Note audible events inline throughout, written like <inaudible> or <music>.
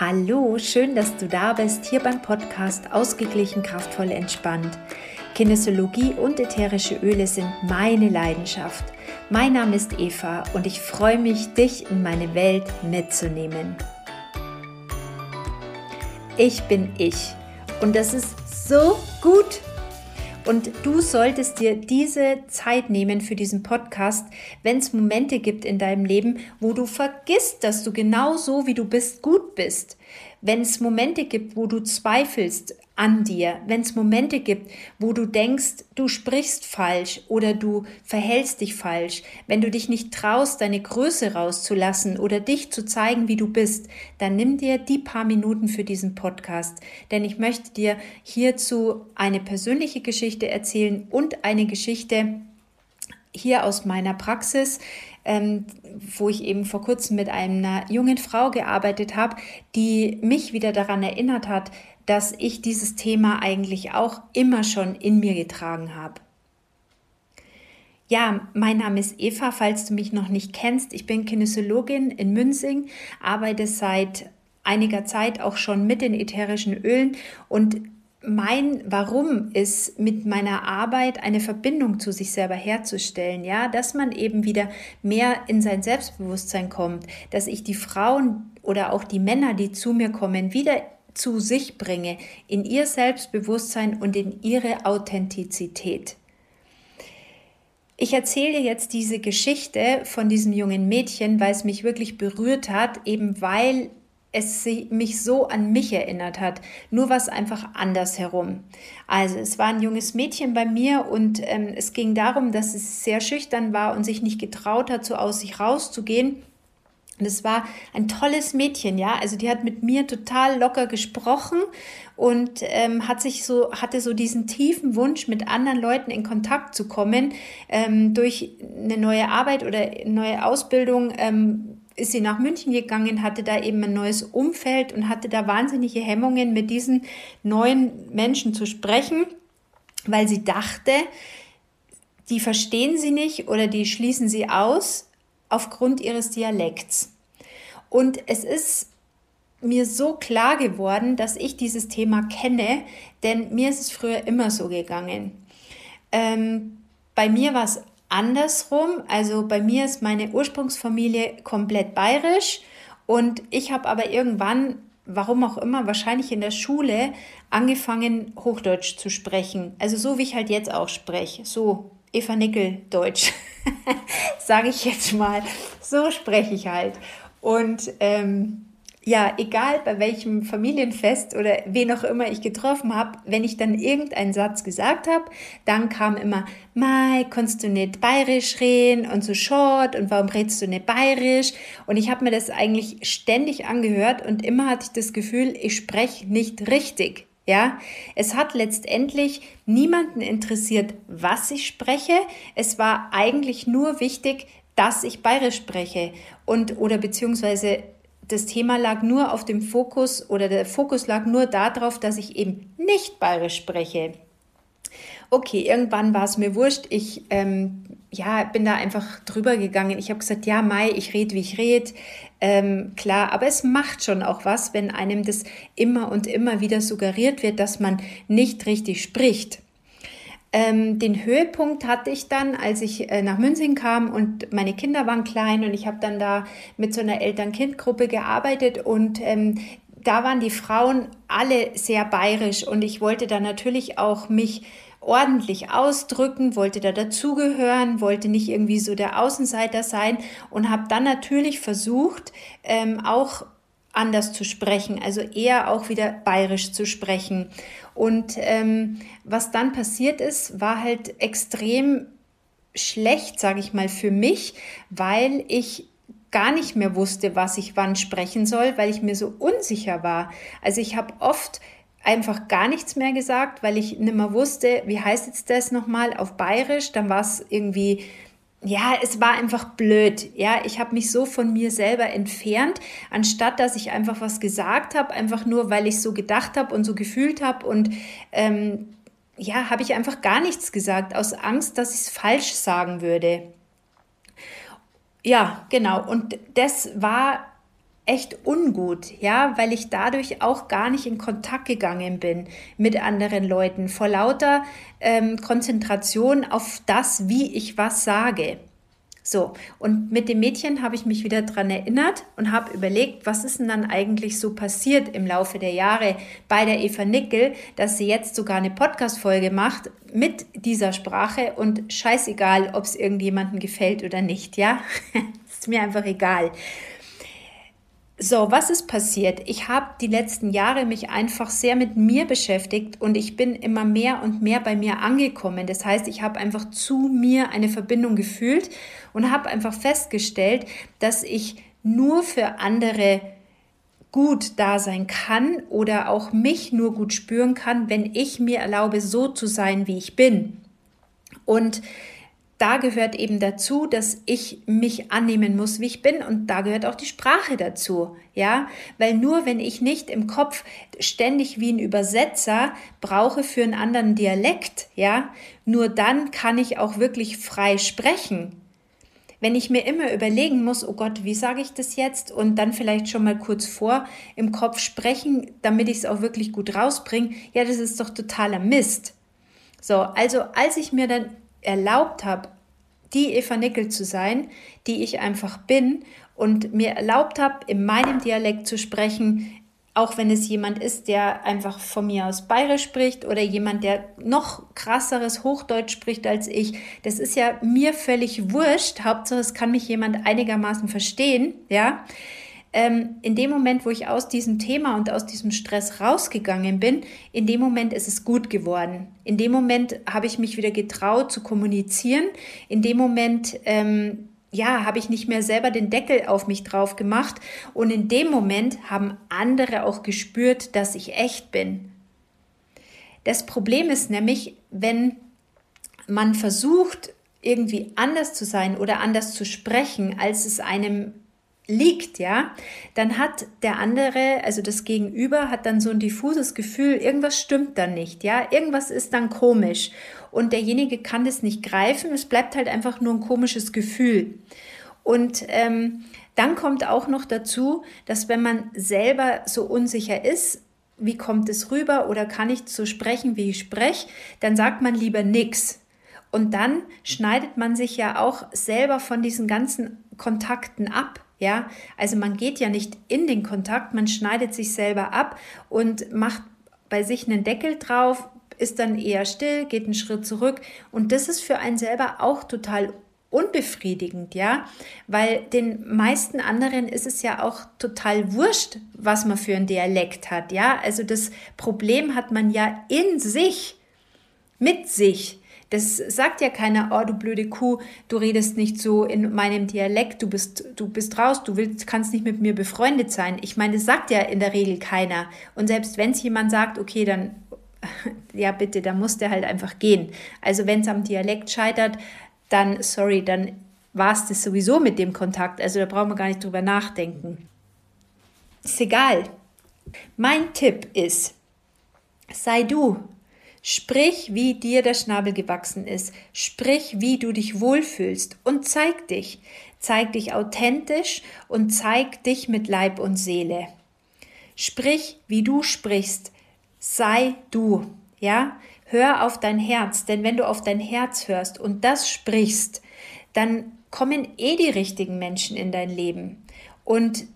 Hallo, schön, dass du da bist, hier beim Podcast Ausgeglichen, kraftvoll, entspannt. Kinesiologie und ätherische Öle sind meine Leidenschaft. Mein Name ist Eva und ich freue mich, dich in meine Welt mitzunehmen. Ich bin ich und das ist so gut. Und du solltest dir diese Zeit nehmen für diesen Podcast, wenn es Momente gibt in deinem Leben, wo du vergisst, dass du genau so, wie du bist, gut bist. Wenn es Momente gibt, wo du zweifelst an dir, wenn es Momente gibt, wo du denkst, du sprichst falsch oder du verhältst dich falsch, wenn du dich nicht traust, deine Größe rauszulassen oder dich zu zeigen, wie du bist, dann nimm dir die paar Minuten für diesen Podcast, denn ich möchte dir hierzu eine persönliche Geschichte erzählen und eine Geschichte hier aus meiner Praxis, ähm, wo ich eben vor kurzem mit einer jungen Frau gearbeitet habe, die mich wieder daran erinnert hat, dass ich dieses Thema eigentlich auch immer schon in mir getragen habe. Ja, mein Name ist Eva, falls du mich noch nicht kennst. Ich bin Kinesiologin in Münzing, arbeite seit einiger Zeit auch schon mit den ätherischen Ölen und mein Warum ist mit meiner Arbeit eine Verbindung zu sich selber herzustellen, ja, dass man eben wieder mehr in sein Selbstbewusstsein kommt, dass ich die Frauen oder auch die Männer, die zu mir kommen, wieder zu sich bringe, in ihr Selbstbewusstsein und in ihre Authentizität. Ich erzähle jetzt diese Geschichte von diesem jungen Mädchen, weil es mich wirklich berührt hat, eben weil es mich so an mich erinnert hat, nur was einfach anders herum. Also es war ein junges Mädchen bei mir und ähm, es ging darum, dass es sehr schüchtern war und sich nicht getraut hat, so aus sich rauszugehen und es war ein tolles Mädchen, ja. Also die hat mit mir total locker gesprochen und ähm, hat sich so, hatte so diesen tiefen Wunsch, mit anderen Leuten in Kontakt zu kommen. Ähm, durch eine neue Arbeit oder neue Ausbildung ähm, ist sie nach München gegangen, hatte da eben ein neues Umfeld und hatte da wahnsinnige Hemmungen, mit diesen neuen Menschen zu sprechen, weil sie dachte, die verstehen sie nicht oder die schließen sie aus aufgrund ihres Dialekts. Und es ist mir so klar geworden, dass ich dieses Thema kenne, denn mir ist es früher immer so gegangen. Ähm, bei mir war es andersrum, also bei mir ist meine Ursprungsfamilie komplett bayerisch und ich habe aber irgendwann, warum auch immer, wahrscheinlich in der Schule angefangen, Hochdeutsch zu sprechen. Also so wie ich halt jetzt auch spreche, so Eva Nickel Deutsch, <laughs> sage ich jetzt mal. So spreche ich halt. Und ähm, ja, egal bei welchem Familienfest oder wen auch immer ich getroffen habe, wenn ich dann irgendeinen Satz gesagt habe, dann kam immer, Mai, kannst du nicht bayerisch reden und so short und warum redest du nicht bayerisch? Und ich habe mir das eigentlich ständig angehört und immer hatte ich das Gefühl, ich spreche nicht richtig. Ja, es hat letztendlich niemanden interessiert, was ich spreche. Es war eigentlich nur wichtig, dass ich bayerisch spreche und oder beziehungsweise das Thema lag nur auf dem Fokus oder der Fokus lag nur darauf, dass ich eben nicht bayerisch spreche. Okay, irgendwann war es mir wurscht. Ich ähm, ja, bin da einfach drüber gegangen. Ich habe gesagt, ja, Mai, ich rede, wie ich rede. Ähm, klar, aber es macht schon auch was, wenn einem das immer und immer wieder suggeriert wird, dass man nicht richtig spricht. Ähm, den Höhepunkt hatte ich dann, als ich äh, nach München kam und meine Kinder waren klein und ich habe dann da mit so einer Eltern-Kind-Gruppe gearbeitet und ähm, da waren die Frauen alle sehr bayerisch und ich wollte da natürlich auch mich ordentlich ausdrücken, wollte da dazugehören, wollte nicht irgendwie so der Außenseiter sein und habe dann natürlich versucht, ähm, auch anders zu sprechen, also eher auch wieder bayerisch zu sprechen. Und ähm, was dann passiert ist, war halt extrem schlecht, sage ich mal, für mich, weil ich gar nicht mehr wusste, was ich wann sprechen soll, weil ich mir so unsicher war. Also ich habe oft einfach gar nichts mehr gesagt, weil ich nicht mehr wusste, wie heißt jetzt das nochmal auf Bayerisch. Dann war es irgendwie, ja, es war einfach blöd. Ja, ich habe mich so von mir selber entfernt, anstatt dass ich einfach was gesagt habe, einfach nur, weil ich so gedacht habe und so gefühlt habe und ähm, ja, habe ich einfach gar nichts gesagt, aus Angst, dass ich es falsch sagen würde. Ja, genau. Und das war echt ungut, ja, weil ich dadurch auch gar nicht in Kontakt gegangen bin mit anderen Leuten, vor lauter ähm, Konzentration auf das, wie ich was sage. So, und mit dem Mädchen habe ich mich wieder daran erinnert und habe überlegt, was ist denn dann eigentlich so passiert im Laufe der Jahre bei der Eva Nickel, dass sie jetzt sogar eine Podcast-Folge macht mit dieser Sprache und scheißegal, ob es irgendjemandem gefällt oder nicht, ja? <laughs> ist mir einfach egal. So, was ist passiert? Ich habe die letzten Jahre mich einfach sehr mit mir beschäftigt und ich bin immer mehr und mehr bei mir angekommen. Das heißt, ich habe einfach zu mir eine Verbindung gefühlt und habe einfach festgestellt, dass ich nur für andere gut da sein kann oder auch mich nur gut spüren kann, wenn ich mir erlaube, so zu sein, wie ich bin. Und da gehört eben dazu, dass ich mich annehmen muss, wie ich bin und da gehört auch die Sprache dazu, ja, weil nur wenn ich nicht im Kopf ständig wie ein Übersetzer brauche für einen anderen Dialekt, ja, nur dann kann ich auch wirklich frei sprechen. Wenn ich mir immer überlegen muss, oh Gott, wie sage ich das jetzt und dann vielleicht schon mal kurz vor im Kopf sprechen, damit ich es auch wirklich gut rausbringe, ja, das ist doch totaler Mist. So, also als ich mir dann erlaubt habe, die Eva Nickel zu sein, die ich einfach bin und mir erlaubt habe, in meinem Dialekt zu sprechen, auch wenn es jemand ist, der einfach von mir aus Bayerisch spricht oder jemand, der noch krasseres Hochdeutsch spricht als ich. Das ist ja mir völlig wurscht. Hauptsache, es kann mich jemand einigermaßen verstehen, ja ähm, in dem Moment, wo ich aus diesem Thema und aus diesem Stress rausgegangen bin, in dem Moment ist es gut geworden. In dem Moment habe ich mich wieder getraut zu kommunizieren. In dem Moment, ähm, ja, habe ich nicht mehr selber den Deckel auf mich drauf gemacht. Und in dem Moment haben andere auch gespürt, dass ich echt bin. Das Problem ist nämlich, wenn man versucht, irgendwie anders zu sein oder anders zu sprechen, als es einem liegt, ja, dann hat der andere, also das Gegenüber, hat dann so ein diffuses Gefühl, irgendwas stimmt dann nicht, ja, irgendwas ist dann komisch und derjenige kann das nicht greifen, es bleibt halt einfach nur ein komisches Gefühl. Und ähm, dann kommt auch noch dazu, dass wenn man selber so unsicher ist, wie kommt es rüber oder kann ich so sprechen, wie ich spreche, dann sagt man lieber nichts. Und dann schneidet man sich ja auch selber von diesen ganzen Kontakten ab. Ja, also man geht ja nicht in den Kontakt, man schneidet sich selber ab und macht bei sich einen Deckel drauf, ist dann eher still, geht einen Schritt zurück. Und das ist für einen selber auch total unbefriedigend, ja, weil den meisten anderen ist es ja auch total wurscht, was man für ein Dialekt hat, ja, also das Problem hat man ja in sich, mit sich. Das sagt ja keiner, oh du blöde Kuh, du redest nicht so in meinem Dialekt, du bist, du bist raus, du willst, kannst nicht mit mir befreundet sein. Ich meine, das sagt ja in der Regel keiner. Und selbst wenn es jemand sagt, okay, dann, <laughs> ja bitte, dann muss der halt einfach gehen. Also wenn es am Dialekt scheitert, dann, sorry, dann war es das sowieso mit dem Kontakt. Also da brauchen wir gar nicht drüber nachdenken. Ist egal. Mein Tipp ist, sei du, Sprich, wie dir der Schnabel gewachsen ist. Sprich, wie du dich wohlfühlst und zeig dich. Zeig dich authentisch und zeig dich mit Leib und Seele. Sprich, wie du sprichst. Sei du. Ja? Hör auf dein Herz, denn wenn du auf dein Herz hörst und das sprichst, dann kommen eh die richtigen Menschen in dein Leben. Und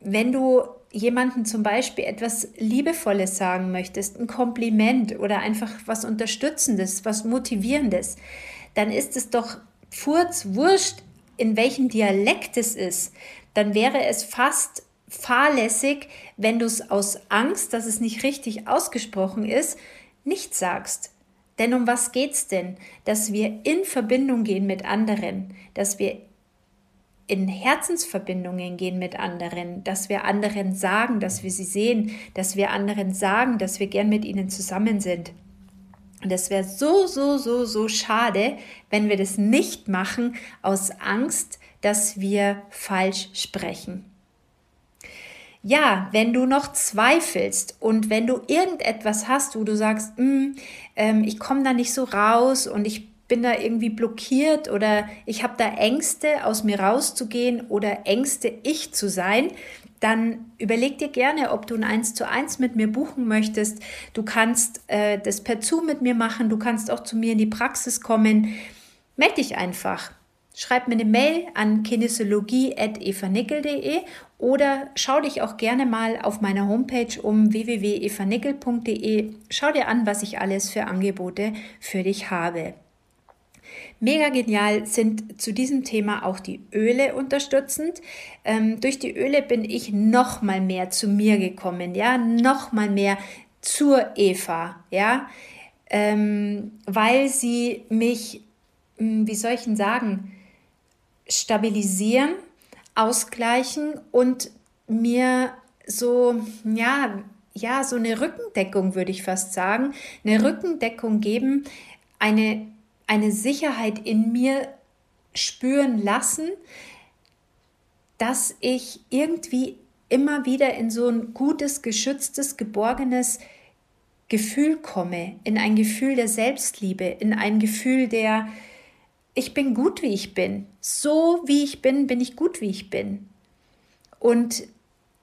wenn du jemanden zum Beispiel etwas Liebevolles sagen möchtest, ein Kompliment oder einfach was Unterstützendes, was Motivierendes, dann ist es doch furzwurscht, in welchem Dialekt es ist. Dann wäre es fast fahrlässig, wenn du es aus Angst, dass es nicht richtig ausgesprochen ist, nicht sagst. Denn um was geht's denn? Dass wir in Verbindung gehen mit anderen, dass wir in Herzensverbindungen gehen mit anderen, dass wir anderen sagen, dass wir sie sehen, dass wir anderen sagen, dass wir gern mit ihnen zusammen sind. Und es wäre so, so, so, so schade, wenn wir das nicht machen aus Angst, dass wir falsch sprechen. Ja, wenn du noch zweifelst und wenn du irgendetwas hast, wo du sagst, mm, ähm, ich komme da nicht so raus und ich bin da irgendwie blockiert oder ich habe da Ängste, aus mir rauszugehen oder Ängste, ich zu sein, dann überleg dir gerne, ob du ein 1 zu 1 mit mir buchen möchtest. Du kannst äh, das per Zoom mit mir machen, du kannst auch zu mir in die Praxis kommen. Meld dich einfach. Schreib mir eine Mail an kinesiologie.evanickel.de oder schau dich auch gerne mal auf meiner Homepage um www.evanickel.de. Schau dir an, was ich alles für Angebote für dich habe. Mega genial sind zu diesem Thema auch die Öle unterstützend. Ähm, durch die Öle bin ich noch mal mehr zu mir gekommen, ja, noch mal mehr zur Eva, ja, ähm, weil sie mich, hm, wie soll ich denn sagen, stabilisieren, ausgleichen und mir so, ja, ja, so eine Rückendeckung, würde ich fast sagen, eine Rückendeckung geben, eine eine Sicherheit in mir spüren lassen, dass ich irgendwie immer wieder in so ein gutes, geschütztes, geborgenes Gefühl komme, in ein Gefühl der Selbstliebe, in ein Gefühl der, ich bin gut, wie ich bin. So wie ich bin, bin ich gut, wie ich bin. Und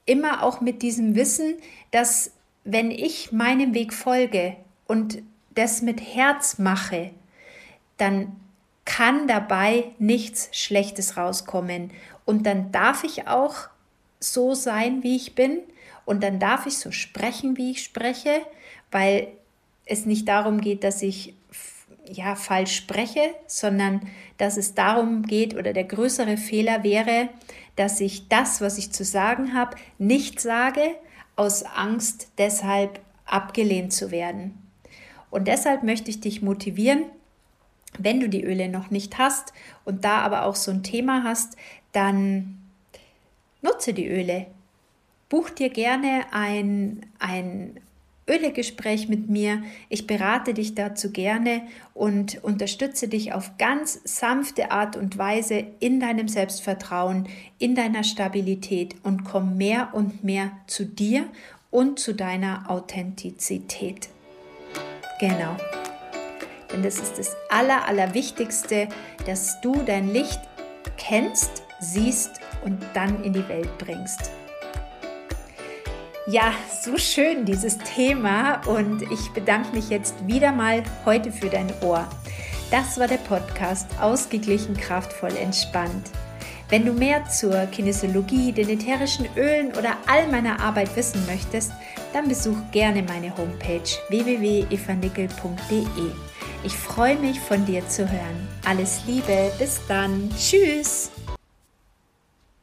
immer auch mit diesem Wissen, dass wenn ich meinem Weg folge und das mit Herz mache, dann kann dabei nichts Schlechtes rauskommen. Und dann darf ich auch so sein, wie ich bin. Und dann darf ich so sprechen, wie ich spreche, weil es nicht darum geht, dass ich ja falsch spreche, sondern dass es darum geht oder der größere Fehler wäre, dass ich das, was ich zu sagen habe, nicht sage aus Angst deshalb abgelehnt zu werden. Und deshalb möchte ich dich motivieren, wenn du die Öle noch nicht hast und da aber auch so ein Thema hast, dann nutze die Öle. Buch dir gerne ein, ein Ölegespräch mit mir. Ich berate dich dazu gerne und unterstütze dich auf ganz sanfte Art und Weise in deinem Selbstvertrauen, in deiner Stabilität und komm mehr und mehr zu dir und zu deiner Authentizität. Genau. Denn das ist das Aller, Allerwichtigste, dass du dein Licht kennst, siehst und dann in die Welt bringst. Ja, so schön dieses Thema und ich bedanke mich jetzt wieder mal heute für dein Ohr. Das war der Podcast Ausgeglichen, kraftvoll, entspannt. Wenn du mehr zur Kinesiologie, den ätherischen Ölen oder all meiner Arbeit wissen möchtest, dann besuch gerne meine Homepage www.evanickel.de. Ich freue mich von dir zu hören. Alles Liebe, bis dann. Tschüss.